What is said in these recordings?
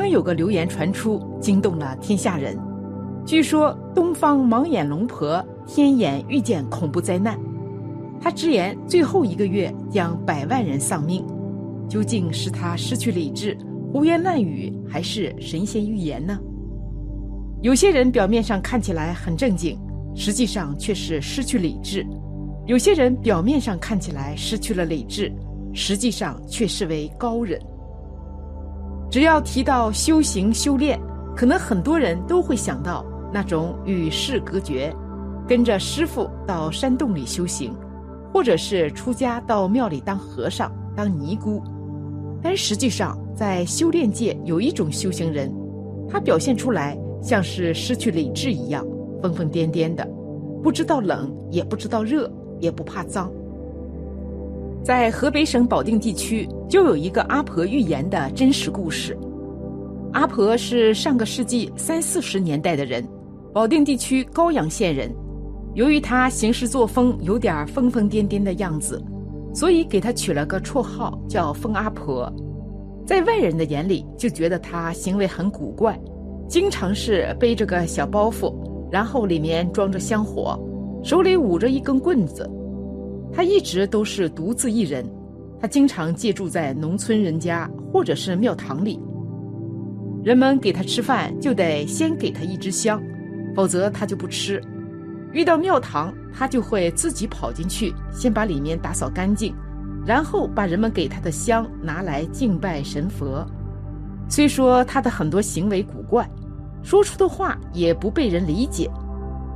常有个流言传出，惊动了天下人。据说东方盲眼龙婆天眼遇见恐怖灾难，他直言最后一个月将百万人丧命。究竟是他失去理智、胡言乱语，还是神仙预言呢？有些人表面上看起来很正经，实际上却是失去理智；有些人表面上看起来失去了理智，实际上却是为高人。只要提到修行修炼，可能很多人都会想到那种与世隔绝，跟着师傅到山洞里修行，或者是出家到庙里当和尚、当尼姑。但实际上，在修炼界有一种修行人，他表现出来像是失去理智一样，疯疯癫癫的，不知道冷，也不知道热，也不怕脏。在河北省保定地区，就有一个阿婆预言的真实故事。阿婆是上个世纪三四十年代的人，保定地区高阳县人。由于她行事作风有点疯疯癫癫的样子。所以给他取了个绰号叫“疯阿婆”，在外人的眼里就觉得他行为很古怪，经常是背着个小包袱，然后里面装着香火，手里捂着一根棍子。他一直都是独自一人，他经常借住在农村人家或者是庙堂里。人们给他吃饭就得先给他一支香，否则他就不吃。遇到庙堂，他就会自己跑进去，先把里面打扫干净，然后把人们给他的香拿来敬拜神佛。虽说他的很多行为古怪，说出的话也不被人理解，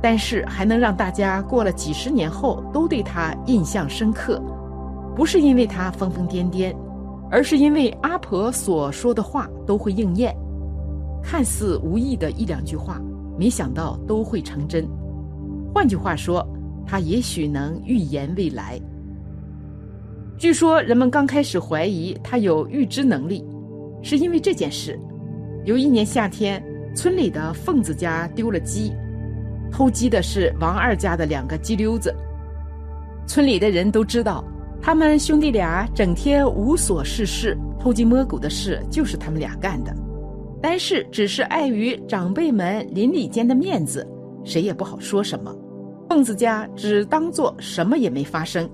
但是还能让大家过了几十年后都对他印象深刻。不是因为他疯疯癫癫，而是因为阿婆所说的话都会应验。看似无意的一两句话，没想到都会成真。换句话说，他也许能预言未来。据说人们刚开始怀疑他有预知能力，是因为这件事：有一年夏天，村里的凤子家丢了鸡，偷鸡的是王二家的两个鸡溜子。村里的人都知道，他们兄弟俩整天无所事事，偷鸡摸狗的事就是他们俩干的。但是，只是碍于长辈们邻里间的面子，谁也不好说什么。凤子家只当做什么也没发生。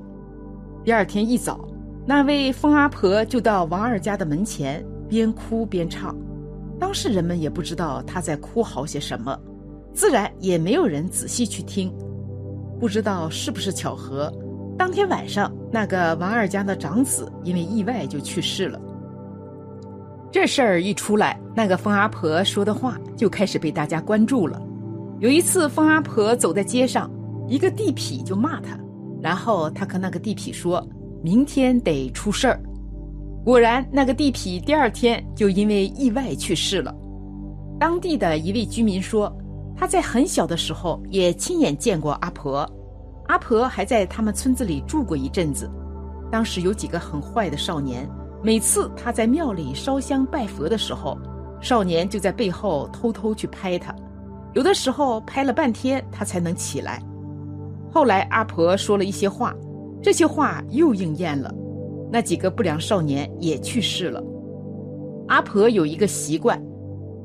第二天一早，那位疯阿婆就到王二家的门前，边哭边唱。当事人们也不知道她在哭嚎些什么，自然也没有人仔细去听。不知道是不是巧合，当天晚上那个王二家的长子因为意外就去世了。这事儿一出来，那个疯阿婆说的话就开始被大家关注了。有一次，疯阿婆走在街上。一个地痞就骂他，然后他和那个地痞说：“明天得出事儿。”果然，那个地痞第二天就因为意外去世了。当地的一位居民说，他在很小的时候也亲眼见过阿婆，阿婆还在他们村子里住过一阵子。当时有几个很坏的少年，每次他在庙里烧香拜佛的时候，少年就在背后偷偷去拍他，有的时候拍了半天他才能起来。后来阿婆说了一些话，这些话又应验了，那几个不良少年也去世了。阿婆有一个习惯，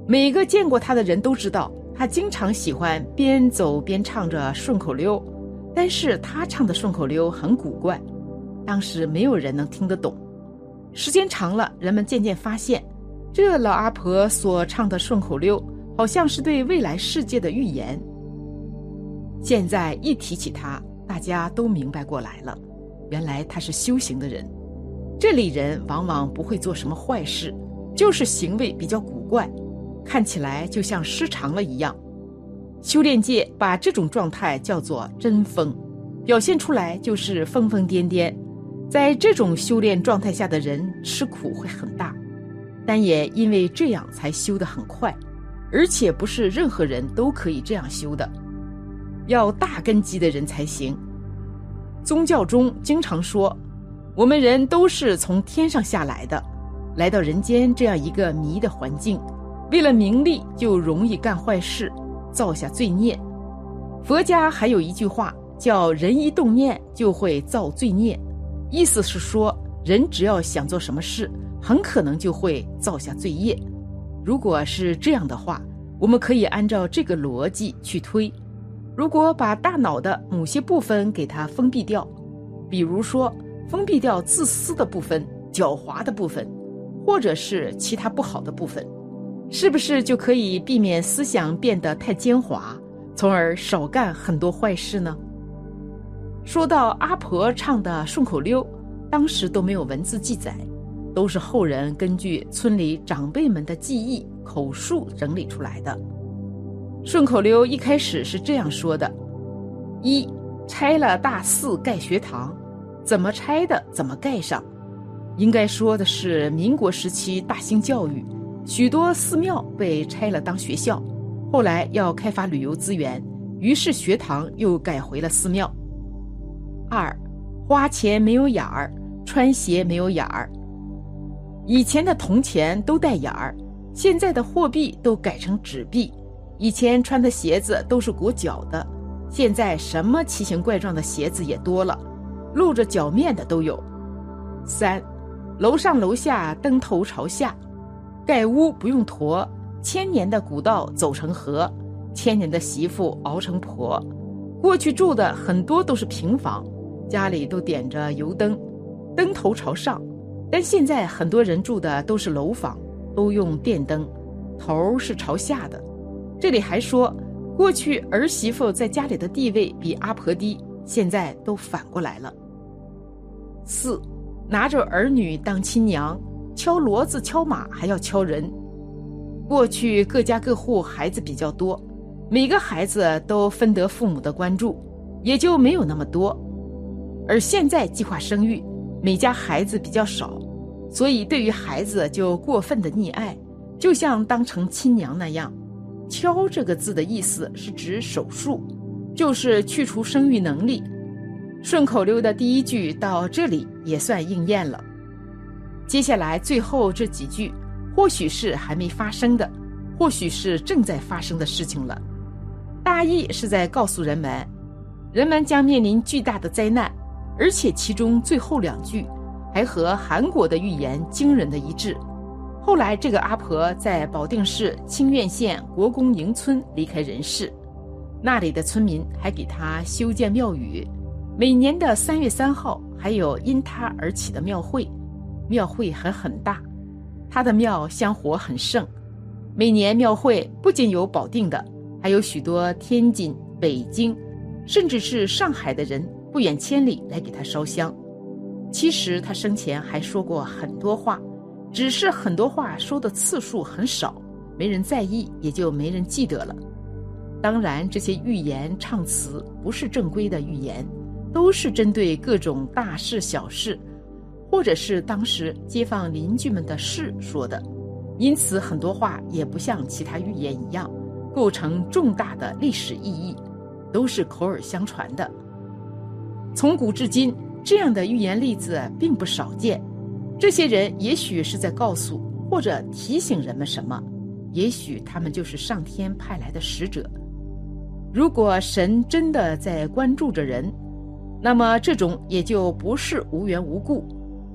每个见过她的人都知道，他经常喜欢边走边唱着顺口溜，但是他唱的顺口溜很古怪，当时没有人能听得懂。时间长了，人们渐渐发现，这老阿婆所唱的顺口溜，好像是对未来世界的预言。现在一提起他，大家都明白过来了，原来他是修行的人。这类人往往不会做什么坏事，就是行为比较古怪，看起来就像失常了一样。修炼界把这种状态叫做真疯，表现出来就是疯疯癫癫。在这种修炼状态下的人吃苦会很大，但也因为这样才修得很快，而且不是任何人都可以这样修的。要大根基的人才行。宗教中经常说，我们人都是从天上下来的，来到人间这样一个迷的环境，为了名利就容易干坏事，造下罪孽。佛家还有一句话叫“人一动念就会造罪孽”，意思是说，人只要想做什么事，很可能就会造下罪业。如果是这样的话，我们可以按照这个逻辑去推。如果把大脑的某些部分给它封闭掉，比如说封闭掉自私的部分、狡猾的部分，或者是其他不好的部分，是不是就可以避免思想变得太奸猾，从而少干很多坏事呢？说到阿婆唱的顺口溜，当时都没有文字记载，都是后人根据村里长辈们的记忆口述整理出来的。顺口溜一开始是这样说的：“一拆了大寺盖学堂，怎么拆的怎么盖上。”应该说的是民国时期大兴教育，许多寺庙被拆了当学校，后来要开发旅游资源，于是学堂又改回了寺庙。二花钱没有眼儿，穿鞋没有眼儿。以前的铜钱都带眼儿，现在的货币都改成纸币。以前穿的鞋子都是裹脚的，现在什么奇形怪状的鞋子也多了，露着脚面的都有。三，楼上楼下灯头朝下，盖屋不用驮，千年的古道走成河，千年的媳妇熬成婆。过去住的很多都是平房，家里都点着油灯，灯头朝上，但现在很多人住的都是楼房，都用电灯，头是朝下的。这里还说，过去儿媳妇在家里的地位比阿婆低，现在都反过来了。四，拿着儿女当亲娘，敲骡子敲马还要敲人。过去各家各户孩子比较多，每个孩子都分得父母的关注，也就没有那么多。而现在计划生育，每家孩子比较少，所以对于孩子就过分的溺爱，就像当成亲娘那样。敲这个字的意思是指手术，就是去除生育能力。顺口溜的第一句到这里也算应验了。接下来最后这几句，或许是还没发生的，或许是正在发生的事情了。大意是在告诉人们，人们将面临巨大的灾难，而且其中最后两句还和韩国的预言惊人的一致。后来，这个阿婆在保定市清苑县国公营村离开人世，那里的村民还给她修建庙宇，每年的三月三号还有因她而起的庙会，庙会还很大，他的庙香火很盛，每年庙会不仅有保定的，还有许多天津、北京，甚至是上海的人不远千里来给他烧香。其实他生前还说过很多话。只是很多话说的次数很少，没人在意，也就没人记得了。当然，这些预言唱词不是正规的预言，都是针对各种大事小事，或者是当时街坊邻居们的事说的。因此，很多话也不像其他预言一样构成重大的历史意义，都是口耳相传的。从古至今，这样的预言例子并不少见。这些人也许是在告诉或者提醒人们什么，也许他们就是上天派来的使者。如果神真的在关注着人，那么这种也就不是无缘无故，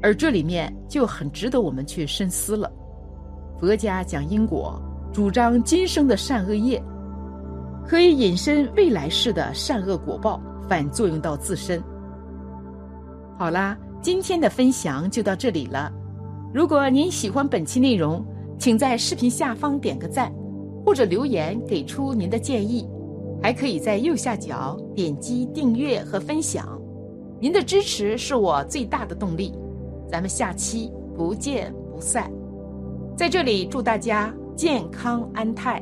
而这里面就很值得我们去深思了。佛家讲因果，主张今生的善恶业，可以引申未来世的善恶果报，反作用到自身。好啦。今天的分享就到这里了。如果您喜欢本期内容，请在视频下方点个赞，或者留言给出您的建议，还可以在右下角点击订阅和分享。您的支持是我最大的动力。咱们下期不见不散。在这里祝大家健康安泰。